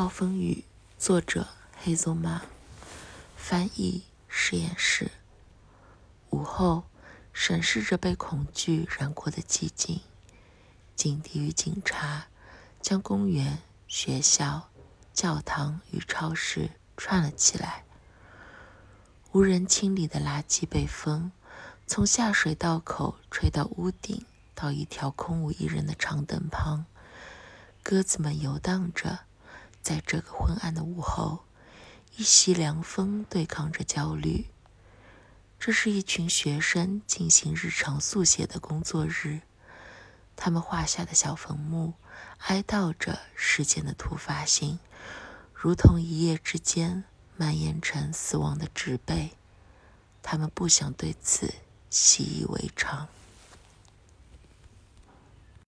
暴风雨，作者黑松马，翻译实验室。午后，审视着被恐惧染过的寂静，警笛与警察将公园、学校、教堂与超市串了起来。无人清理的垃圾被风从下水道口吹到屋顶，到一条空无一人的长凳旁。鸽子们游荡着。在这个昏暗的午后，一袭凉风对抗着焦虑。这是一群学生进行日常速写的工作日，他们画下的小坟墓哀悼着事件的突发性，如同一夜之间蔓延成死亡的植被。他们不想对此习以为常。